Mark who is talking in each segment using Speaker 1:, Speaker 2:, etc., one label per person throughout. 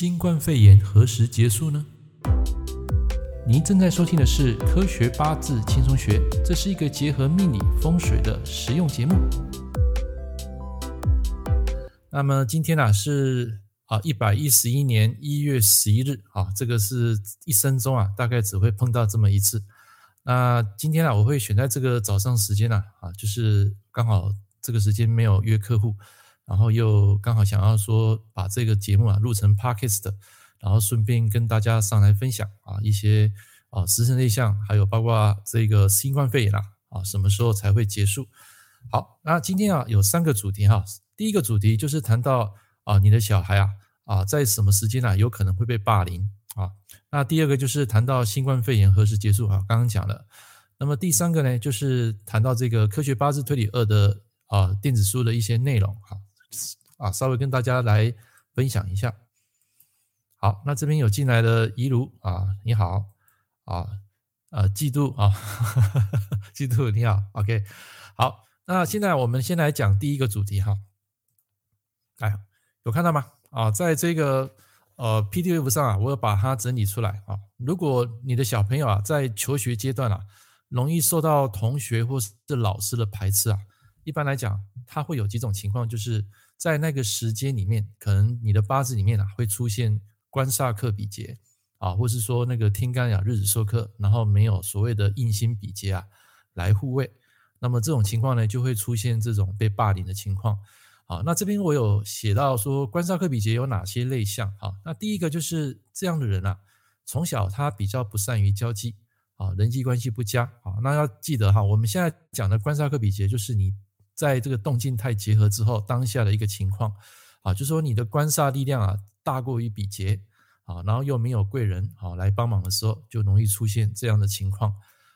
Speaker 1: 新冠肺炎何时结束呢？您正在收听的是《科学八字轻松学》，这是一个结合命理风水的实用节目。那么今天啊是啊一百一十一年一月十一日啊，这个是一生中啊大概只会碰到这么一次。那今天啊我会选在这个早上时间啊啊，就是刚好这个时间没有约客户。然后又刚好想要说把这个节目啊录成 podcast，然后顺便跟大家上来分享啊一些啊时辰类象，还有包括这个新冠肺炎啊啊什么时候才会结束？好，那今天啊有三个主题哈，第一个主题就是谈到啊你的小孩啊啊在什么时间啊有可能会被霸凌啊，那第二个就是谈到新冠肺炎何时结束啊，刚刚讲了，那么第三个呢就是谈到这个科学八字推理二的啊电子书的一些内容哈。啊，啊稍微跟大家来分享一下。好，那这边有进来的怡如啊，你好啊，呃，嫉妒啊，嫉妒你好，OK，好，那现在我们先来讲第一个主题哈。哎，有看到吗？啊，在这个呃 PDF 上啊，我有把它整理出来啊。如果你的小朋友啊在求学阶段啊，容易受到同学或是老师的排斥啊。一般来讲，它会有几种情况，就是在那个时间里面，可能你的八字里面啊会出现官煞克比劫啊，或是说那个天干呀日子受克，然后没有所谓的印星比劫啊来护卫，那么这种情况呢就会出现这种被霸凌的情况。好，那这边我有写到说官煞克比劫有哪些类象啊？那第一个就是这样的人啊，从小他比较不善于交际啊，人际关系不佳啊。那要记得哈，我们现在讲的官煞克比劫就是你。在这个动静态结合之后，当下的一个情况啊，就说你的官煞力量啊大过于比劫啊，然后又没有贵人啊来帮忙的时候，就容易出现这样的情况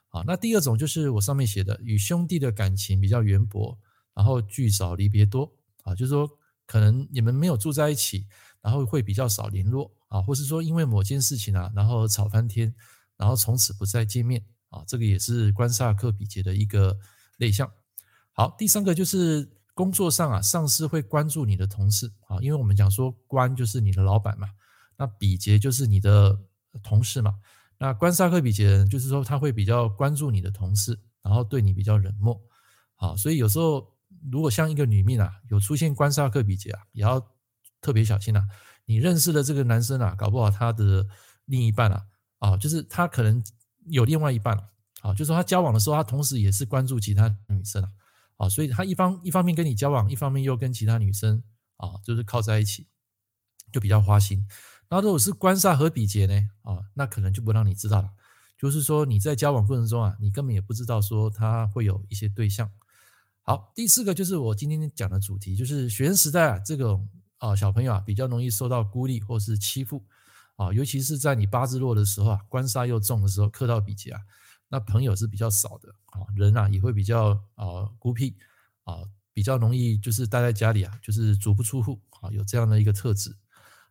Speaker 1: 啊。那第二种就是我上面写的，与兄弟的感情比较缘薄，然后聚少离别多啊，就是说可能你们没有住在一起，然后会比较少联络啊，或是说因为某件事情啊，然后吵翻天，然后从此不再见面啊，这个也是官煞克比劫的一个类象。好，第三个就是工作上啊，上司会关注你的同事啊，因为我们讲说官就是你的老板嘛，那比劫就是你的同事嘛，那官煞克比劫人就是说他会比较关注你的同事，然后对你比较冷漠，好，所以有时候如果像一个女命啊，有出现官煞克比劫啊，也要特别小心啊。你认识的这个男生啊，搞不好他的另一半啊，啊，就是他可能有另外一半啊，就是说他交往的时候，他同时也是关注其他女生啊。啊，所以他一方一方面跟你交往，一方面又跟其他女生啊，就是靠在一起，就比较花心。那如果是官煞和比劫呢，啊，那可能就不让你知道了。就是说你在交往过程中啊，你根本也不知道说他会有一些对象。好，第四个就是我今天讲的主题，就是学生时代啊，这种啊小朋友啊比较容易受到孤立或是欺负啊，尤其是在你八字弱的时候啊，官煞又重的时候，克到比劫啊。那朋友是比较少的啊，人啊也会比较啊孤僻啊，比较容易就是待在家里啊，就是足不出户啊，有这样的一个特质。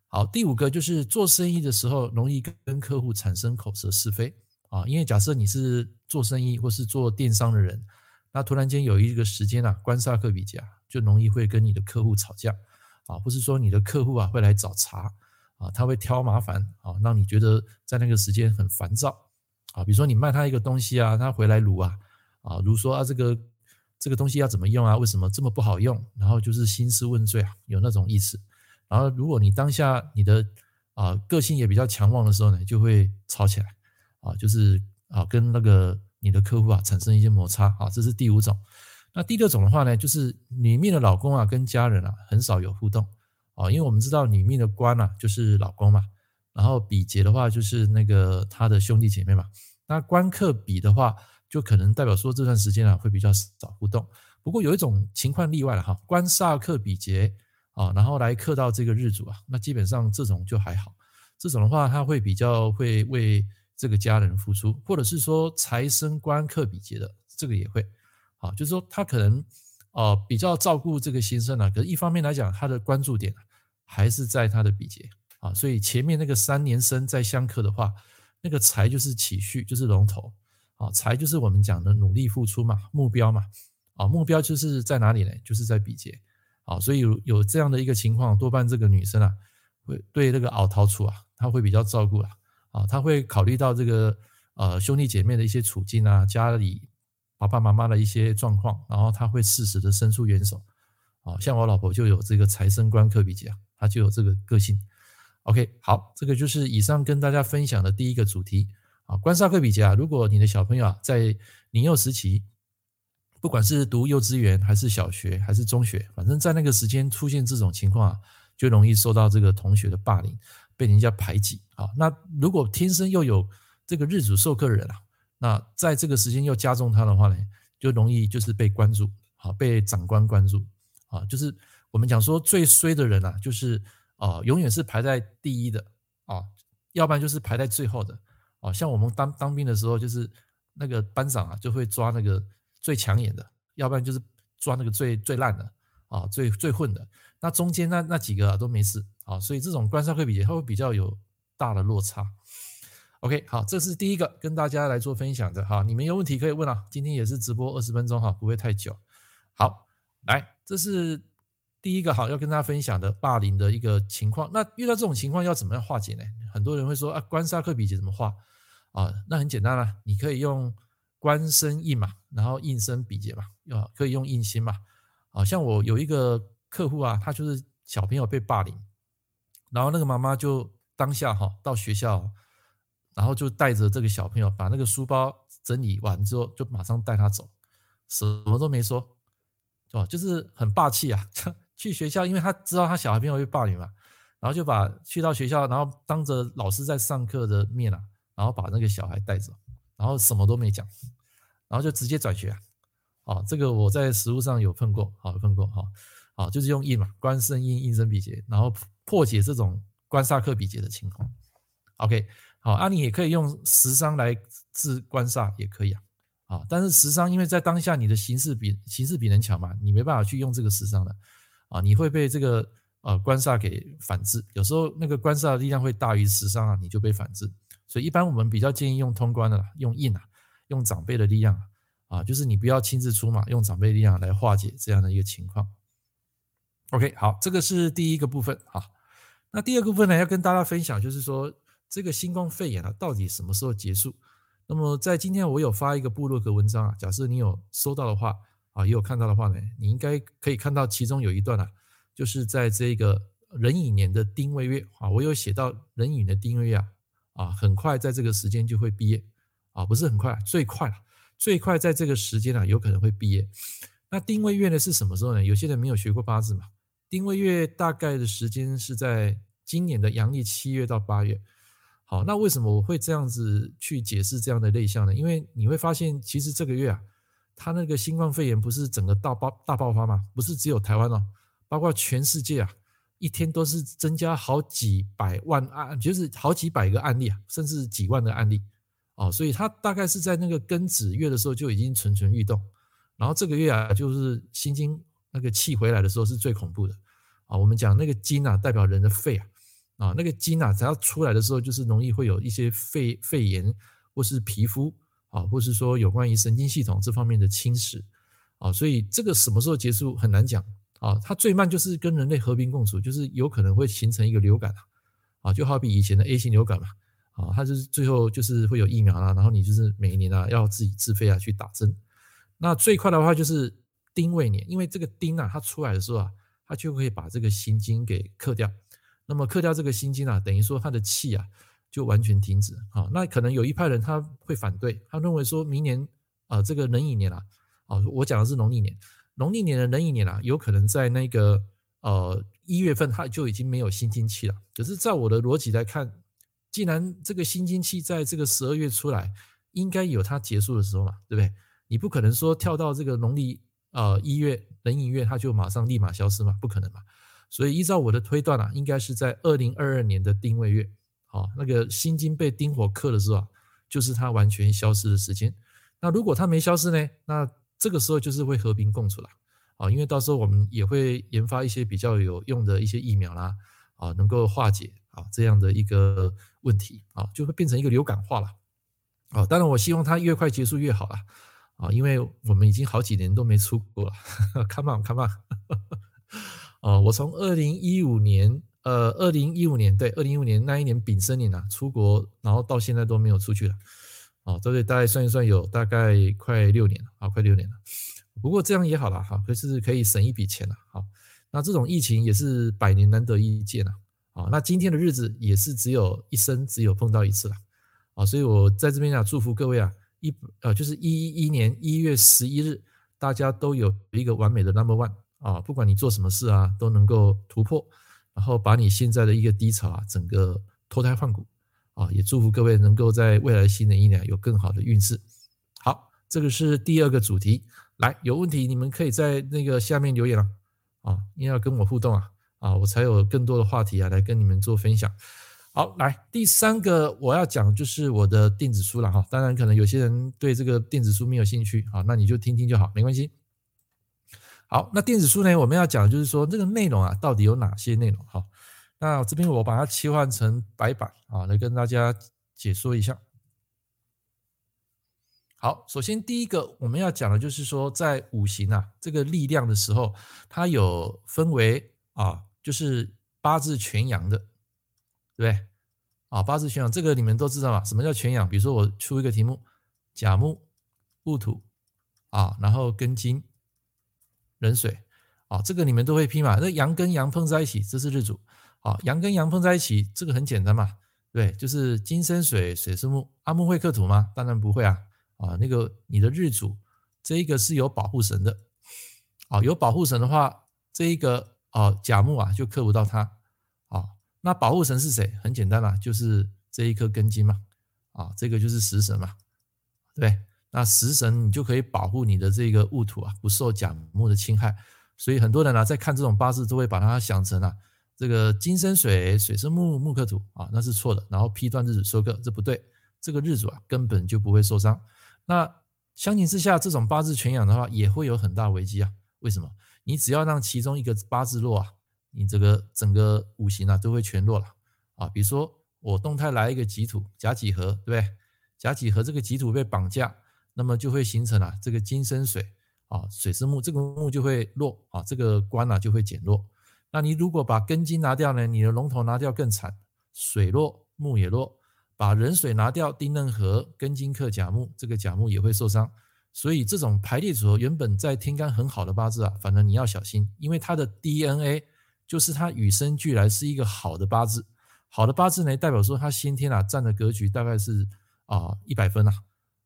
Speaker 1: 好，第五个就是做生意的时候容易跟客户产生口舌是非啊，因为假设你是做生意或是做电商的人，那突然间有一个时间啊，官煞克比劫啊，就容易会跟你的客户吵架啊，或是说你的客户啊会来找茬啊，他会挑麻烦啊，让你觉得在那个时间很烦躁。啊，比如说你卖他一个东西啊，他回来卢啊，啊，如说啊，这个这个东西要怎么用啊？为什么这么不好用？然后就是兴师问罪啊，有那种意思。然后如果你当下你的啊个性也比较强旺的时候呢，就会吵起来啊，就是啊跟那个你的客户啊产生一些摩擦啊，这是第五种。那第六种的话呢，就是女命的老公啊跟家人啊很少有互动啊，因为我们知道女命的官啊就是老公嘛。然后比劫的话，就是那个他的兄弟姐妹嘛。那官克比的话，就可能代表说这段时间啊会比较少互动。不过有一种情况例外了哈，官煞克比劫啊，然后来克到这个日主啊，那基本上这种就还好。这种的话，他会比较会为这个家人付出，或者是说财生官克比劫的，这个也会啊，就是说他可能啊比较照顾这个先生啊，可是一方面来讲，他的关注点还是在他的比劫。啊，所以前面那个三年生在相克的话，那个财就是起序，就是龙头。啊，财就是我们讲的努力付出嘛，目标嘛。啊，目标就是在哪里呢？就是在比劫。啊，所以有有这样的一个情况，多半这个女生啊，会对那个熬陶处啊，他会比较照顾了啊，他会考虑到这个呃兄弟姐妹的一些处境啊，家里爸爸妈妈的一些状况，然后他会适时的伸出援手啊。像我老婆就有这个财生官克比劫，她就有这个个性。OK，好，这个就是以上跟大家分享的第一个主题啊，关煞克比劫啊。如果你的小朋友啊在年幼时期，不管是读幼稚园还是小学还是中学，反正在那个时间出现这种情况啊，就容易受到这个同学的霸凌，被人家排挤啊。那如果天生又有这个日主受克人啊，那在这个时间又加重他的话呢，就容易就是被关注啊，被长官关注啊。就是我们讲说最衰的人啊，就是啊，永远是排在第一的啊，要不然就是排在最后的啊。像我们当当兵的时候，就是那个班长啊，就会抓那个。最抢眼的，要不然就是抓那个最最烂的啊，最最混的。那中间那那几个啊都没事啊，所以这种官商会比，它会比较有大的落差。OK，好，这是第一个跟大家来做分享的哈。你们有问题可以问啊，今天也是直播二十分钟哈，不会太久。好，来，这是第一个好要跟大家分享的霸凌的一个情况。那遇到这种情况要怎么样化解呢？很多人会说啊，官煞克比劫怎么化啊？那很简单啦，你可以用。官生印嘛，然后印生比劫嘛，啊，可以用印星嘛，啊，像我有一个客户啊，他就是小朋友被霸凌，然后那个妈妈就当下哈到学校，然后就带着这个小朋友把那个书包整理完之后，就马上带他走，什么都没说，哦，就是很霸气啊，去学校，因为他知道他小孩朋友被霸凌嘛，然后就把去到学校，然后当着老师在上课的面啊，然后把那个小孩带走。然后什么都没讲，然后就直接转学啊！啊，这个我在实务上有碰过，好有碰过哈，啊，就是用印嘛，官生印，印生比劫，然后破解这种官煞克比劫的情况。OK，好，啊，你也可以用食伤来治官煞，也可以啊，啊，但是食伤因为在当下你的形势比形势比人强嘛，你没办法去用这个食伤的，啊，你会被这个呃官煞给反制，有时候那个官煞的力量会大于食伤啊，你就被反制。所以一般我们比较建议用通关的，用印啊，用长辈的力量啊，就是你不要亲自出马，用长辈力量来化解这样的一个情况。OK，好，这个是第一个部分啊。那第二个部分呢，要跟大家分享，就是说这个新冠肺炎啊，到底什么时候结束？那么在今天我有发一个部落格文章啊，假设你有收到的话啊，也有看到的话呢，你应该可以看到其中有一段啊，就是在这个壬寅年的丁未月啊，我有写到壬寅的丁未月啊。啊，很快在这个时间就会毕业，啊，不是很快，最快了，最快在这个时间啊，有可能会毕业。那丁未月呢是什么时候呢？有些人没有学过八字嘛，丁未月大概的时间是在今年的阳历七月到八月。好，那为什么我会这样子去解释这样的类象呢？因为你会发现，其实这个月啊，他那个新冠肺炎不是整个大爆大爆发吗？不是只有台湾哦，包括全世界啊。一天都是增加好几百万案，就是好几百个案例啊，甚至几万的案例哦，所以他大概是在那个庚子月的时候就已经蠢蠢欲动，然后这个月啊，就是心经那个气回来的时候是最恐怖的啊。我们讲那个金啊，代表人的肺啊，啊，那个金啊，只要出来的时候，就是容易会有一些肺肺炎，或是皮肤啊，或是说有关于神经系统这方面的侵蚀啊，所以这个什么时候结束很难讲。啊，它最慢就是跟人类和平共处，就是有可能会形成一个流感啊，就好比以前的 A 型流感嘛，啊，它就是最后就是会有疫苗啊，然后你就是每一年啊要自己自费啊去打针。那最快的话就是丁未年，因为这个丁啊，它出来的时候啊，它就可以把这个心经给克掉。那么克掉这个心经啊，等于说它的气啊就完全停止啊。那可能有一派人他会反对，他认为说明年啊这个壬寅年啊，啊我讲的是农历年。农历年的壬寅年啊，有可能在那个呃一月份，它就已经没有新金气了。可是，在我的逻辑来看，既然这个新金气在这个十二月出来，应该有它结束的时候嘛，对不对？你不可能说跳到这个农历呃一月壬寅月，它就马上立马消失嘛，不可能嘛。所以依照我的推断啊，应该是在二零二二年的丁未月，啊，那个心经被丁火克的时候啊，就是它完全消失的时间。那如果它没消失呢？那这个时候就是会和平共处了啊，因为到时候我们也会研发一些比较有用的一些疫苗啦，啊，能够化解啊这样的一个问题啊，就会变成一个流感化了啊。当然，我希望它越快结束越好了啊，因为我们已经好几年都没出国了。Come on，Come on，啊，我从二零一五年呃，二零一五年对，二零一五年那一年丙申年啊，出国，然后到现在都没有出去了，哦，对对，大概算一算有大概快六年了啊，快六年了。不过这样也好了哈，可是可以省一笔钱了。好，那这种疫情也是百年难得一见了。啊，那今天的日子也是只有一生只有碰到一次了。啊，所以我在这边啊，祝福各位啊，一呃就是一一一年一月十一日，大家都有一个完美的 number one 啊，不管你做什么事啊，都能够突破。然后把你现在的一个低潮啊，整个脱胎换骨啊，也祝福各位能够在未来新的一年有更好的运势。好，这个是第二个主题。来，有问题你们可以在那个下面留言了啊，你要跟我互动啊啊，我才有更多的话题啊来跟你们做分享。好，来第三个我要讲就是我的电子书了哈。当然，可能有些人对这个电子书没有兴趣啊，那你就听听就好，没关系。好，那电子书呢？我们要讲的就是说这个内容啊，到底有哪些内容？哈，那这边我把它切换成白板啊，来跟大家解说一下。好，首先第一个我们要讲的就是说，在五行啊这个力量的时候，它有分为啊，就是八字全阳的，对不对？啊，八字全阳这个你们都知道嘛？什么叫全阳？比如说我出一个题目，甲木、戊土啊，然后庚金。壬水，啊，这个你们都会批嘛？那阳跟阳碰在一起，这是日主，啊，阳跟阳碰在一起，这个很简单嘛，对，就是金生水，水生木，阿木会克土吗？当然不会啊，啊，那个你的日主，这一个是有保护神的，啊，有保护神的话，这一个啊甲木啊就克不到它，啊，那保护神是谁？很简单啦，就是这一颗根金嘛，啊，这个就是食神嘛，对。那食神你就可以保护你的这个戊土啊，不受甲木的侵害。所以很多人啊，在看这种八字都会把它想成啊，这个金生水，水生木，木克土啊，那是错的。然后批断日主收克，这不对。这个日主啊，根本就不会受伤。那相形之下，这种八字全养的话，也会有很大危机啊。为什么？你只要让其中一个八字弱啊，你这个整个五行啊都会全弱了啊。比如说我动态来一个己土，甲己合，对不对？甲己合这个己土被绑架。那么就会形成啊，这个金生水啊，水生木，这个木就会弱啊，这个官啊就会减弱。那你如果把庚金拿掉呢，你的龙头拿掉更惨，水弱木也弱。把壬水拿掉，丁壬合，庚金克甲木，这个甲木也会受伤。所以这种排列组合原本在天干很好的八字啊，反正你要小心，因为它的 DNA 就是它与生俱来是一个好的八字。好的八字呢，代表说它先天啊占的格局大概是啊一百分啊。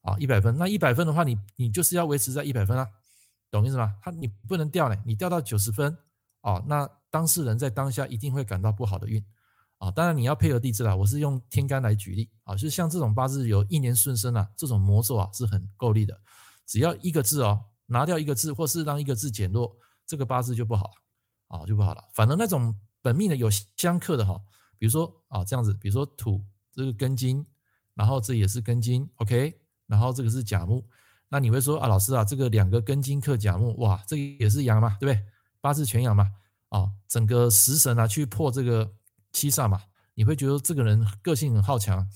Speaker 1: 啊，一百分，那一百分的话，你你就是要维持在一百分啊，懂意思吗？他你不能掉呢，你掉到九十分，哦，那当事人在当下一定会感到不好的运，啊，当然你要配合地支啦，我是用天干来举例，啊，就是像这种八字有一年顺生啊，这种魔咒啊是很够力的，只要一个字哦，拿掉一个字，或是让一个字减弱，这个八字就不好了，啊，就不好了。反正那种本命的有相克的哈，比如说啊这样子，比如说土这个庚金，然后这也是庚金，OK。然后这个是甲木，那你会说啊，老师啊，这个两个庚金克甲木，哇，这个也是阳嘛，对不对？八字全阳嘛，啊，整个食神啊去破这个七煞嘛，你会觉得这个人个性很好强，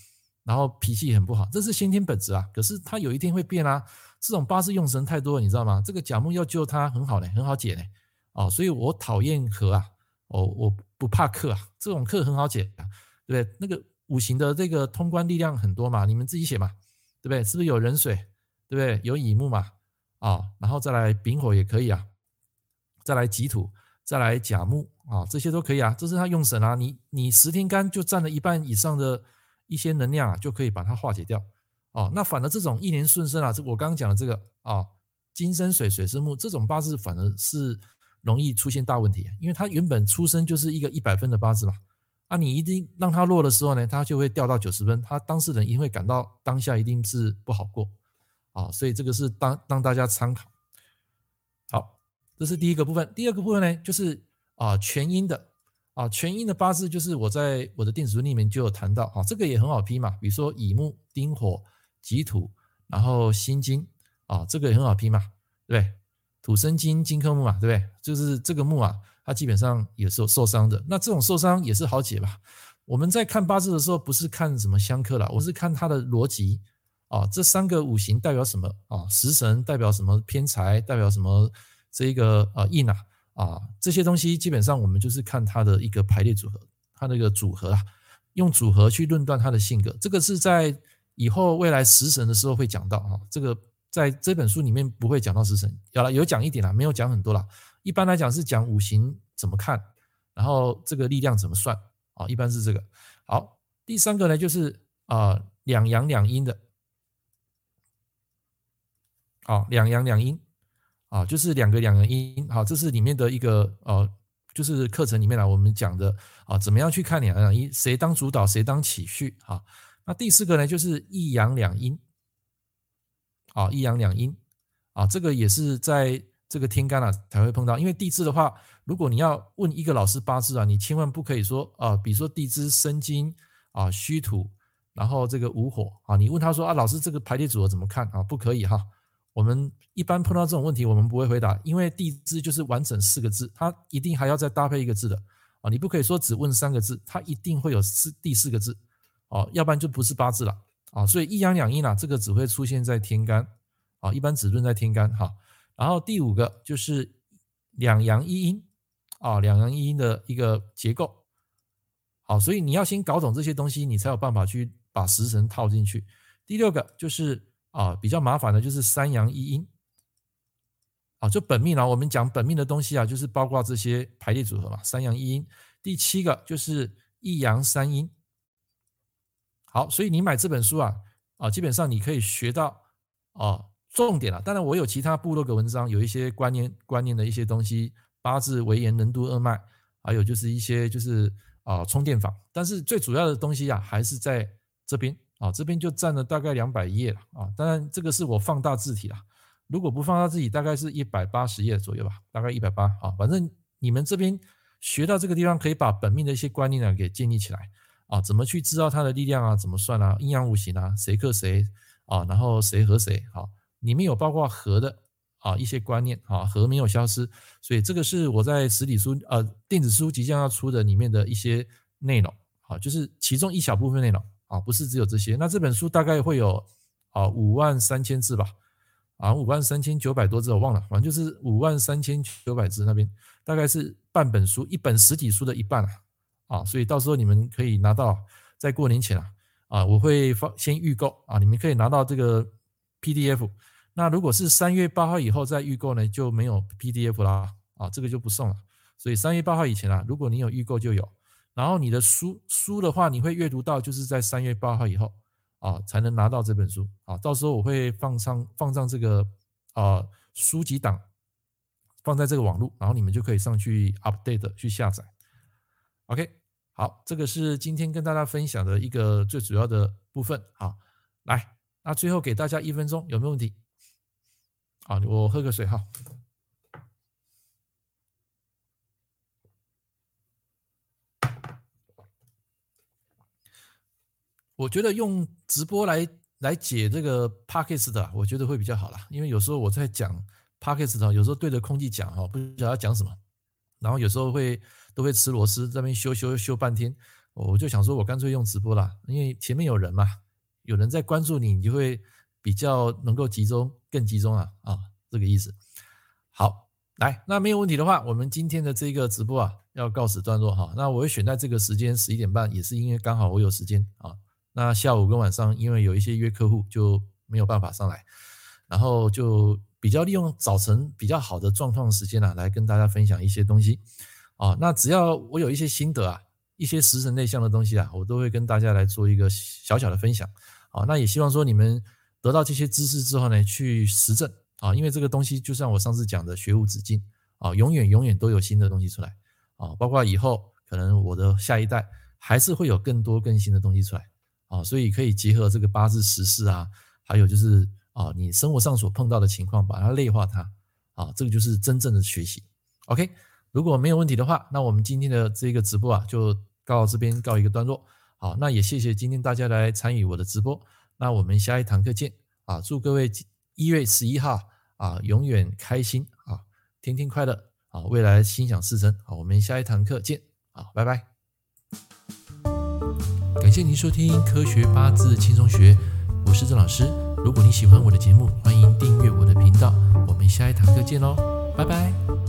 Speaker 1: 然后脾气很不好，这是先天本质啊。可是他有一天会变啊，这种八字用神太多了，你知道吗？这个甲木要救他很好嘞，很好解嘞，哦，所以我讨厌合啊，哦，我不怕克啊，这种克很好解啊，对不对？那个五行的这个通关力量很多嘛，你们自己写嘛。对不对？是不是有壬水？对不对？有乙木嘛？啊，然后再来丙火也可以啊，再来己土，再来甲木啊，这些都可以啊。这是他用神啊，你你十天干就占了一半以上的一些能量啊，就可以把它化解掉。哦，那反而这种一年顺生啊，这我刚刚讲的这个啊，金生水，水生木，这种八字反而是容易出现大问题，因为它原本出生就是一个一百分的八字嘛。那、你一定让他弱的时候呢，他就会掉到九十分，他当事人一定会感到当下一定是不好过，啊，所以这个是当让大家参考。好，这是第一个部分。第二个部分呢，就是啊全阴的啊全阴的八字，就是我在我的电子书里面就有谈到啊，这个也很好批嘛，比如说乙木、丁火、己土，然后辛金啊，这个也很好批嘛，对不对？土生金，金克木嘛，对不对？就是这个木啊。他基本上也是有受伤的，那这种受伤也是好解吧？我们在看八字的时候，不是看什么相克啦，我是看它的逻辑啊，这三个五行代表什么啊？食神代表什么偏财？代表什么这一个呃印啊啊？这些东西基本上我们就是看它的一个排列组合它那个组合啊，用组合去论断他的性格，这个是在以后未来食神的时候会讲到啊。这个在这本书里面不会讲到食神，有了有讲一点啦，没有讲很多啦。一般来讲是讲五行怎么看，然后这个力量怎么算啊，一般是这个。好，第三个呢就是啊两阳两阴的，啊两阳两阴。啊，就是两个两个阴，好，这是里面的一个呃，就是课程里面来我们讲的啊，怎么样去看两阳两阴，谁当主导，谁当起序啊？那第四个呢，就是一阳两阴，啊，一阳两阴，啊，这个也是在这个天干啊才会碰到，因为地支的话，如果你要问一个老师八字啊，你千万不可以说啊，比如说地支生金啊，虚土，然后这个午火啊，你问他说啊，老师这个排列组合怎么看啊？不可以哈。我们一般碰到这种问题，我们不会回答，因为地支就是完整四个字，它一定还要再搭配一个字的啊！你不可以说只问三个字，它一定会有四第四个字哦，要不然就不是八字了啊！所以一阳两阴啊，这个只会出现在天干啊，一般只论在天干哈。然后第五个就是两阳一阴啊，两阳一阴的一个结构，好，所以你要先搞懂这些东西，你才有办法去把食神套进去。第六个就是。啊，比较麻烦的就是三阳一阴，啊，就本命啊，我们讲本命的东西啊，就是包括这些排列组合嘛，三阳一阴。第七个就是一阳三阴。好，所以你买这本书啊，啊，基本上你可以学到啊重点了。当然，我有其他部落格文章，有一些观念观念的一些东西，八字、为言、任督二脉，还有就是一些就是啊充电宝。但是最主要的东西啊，还是在这边。啊，这边就占了大概两百页了啊，当然这个是我放大字体了，如果不放大字体，大概是一百八十页左右吧，大概一百八啊，反正你们这边学到这个地方，可以把本命的一些观念呢给建立起来啊，怎么去知道它的力量啊，怎么算啊，阴阳五行啊，谁克谁啊，然后谁和谁啊，里面有包括合的啊一些观念啊，合没有消失，所以这个是我在实体书呃电子书即将要出的里面的一些内容啊，就是其中一小部分内容。啊，不是只有这些。那这本书大概会有啊五万三千字吧，啊五万三千九百多字，我忘了，反正就是五万三千九百字那边，大概是半本书，一本实体书的一半啊。啊，所以到时候你们可以拿到，在过年前啊，啊我会放先预购啊，你们可以拿到这个 PDF。那如果是三月八号以后再预购呢，就没有 PDF 啦，啊这个就不送了。所以三月八号以前啊，如果你有预购就有。然后你的书书的话，你会阅读到，就是在三月八号以后啊，才能拿到这本书啊。到时候我会放上放上这个啊书籍档，放在这个网络，然后你们就可以上去 update 去下载。OK，好，这个是今天跟大家分享的一个最主要的部分。啊，来，那最后给大家一分钟，有没有问题？好，我喝个水哈。我觉得用直播来来解这个 Podcast 的，我觉得会比较好啦。因为有时候我在讲 Podcast 的，有时候对着空气讲哈，不知道要讲什么，然后有时候会都会吃螺丝，这边修修修半天，我就想说，我干脆用直播啦，因为前面有人嘛，有人在关注你，你就会比较能够集中，更集中啊啊，这个意思。好，来，那没有问题的话，我们今天的这个直播啊，要告此段落哈。那我会选在这个时间十一点半，也是因为刚好我有时间啊。那下午跟晚上，因为有一些约客户就没有办法上来，然后就比较利用早晨比较好的状况时间啊，来跟大家分享一些东西啊。那只要我有一些心得啊，一些食神内向的东西啊，我都会跟大家来做一个小小的分享啊。那也希望说你们得到这些知识之后呢，去实证啊，因为这个东西就像我上次讲的，学无止境啊，永远永远都有新的东西出来啊，包括以后可能我的下一代还是会有更多更新的东西出来。啊，所以可以结合这个八字时事啊，还有就是啊，你生活上所碰到的情况，把它内化它，啊，这个就是真正的学习。OK，如果没有问题的话，那我们今天的这个直播啊，就到这边告一个段落。好，那也谢谢今天大家来参与我的直播。那我们下一堂课见啊！祝各位一月十一号啊，永远开心啊，天天快乐啊，未来心想事成。好，我们下一堂课见。啊，拜拜。感谢您收听《科学八字轻松学》，我是郑老师。如果你喜欢我的节目，欢迎订阅我的频道。我们下一堂课见喽，拜拜。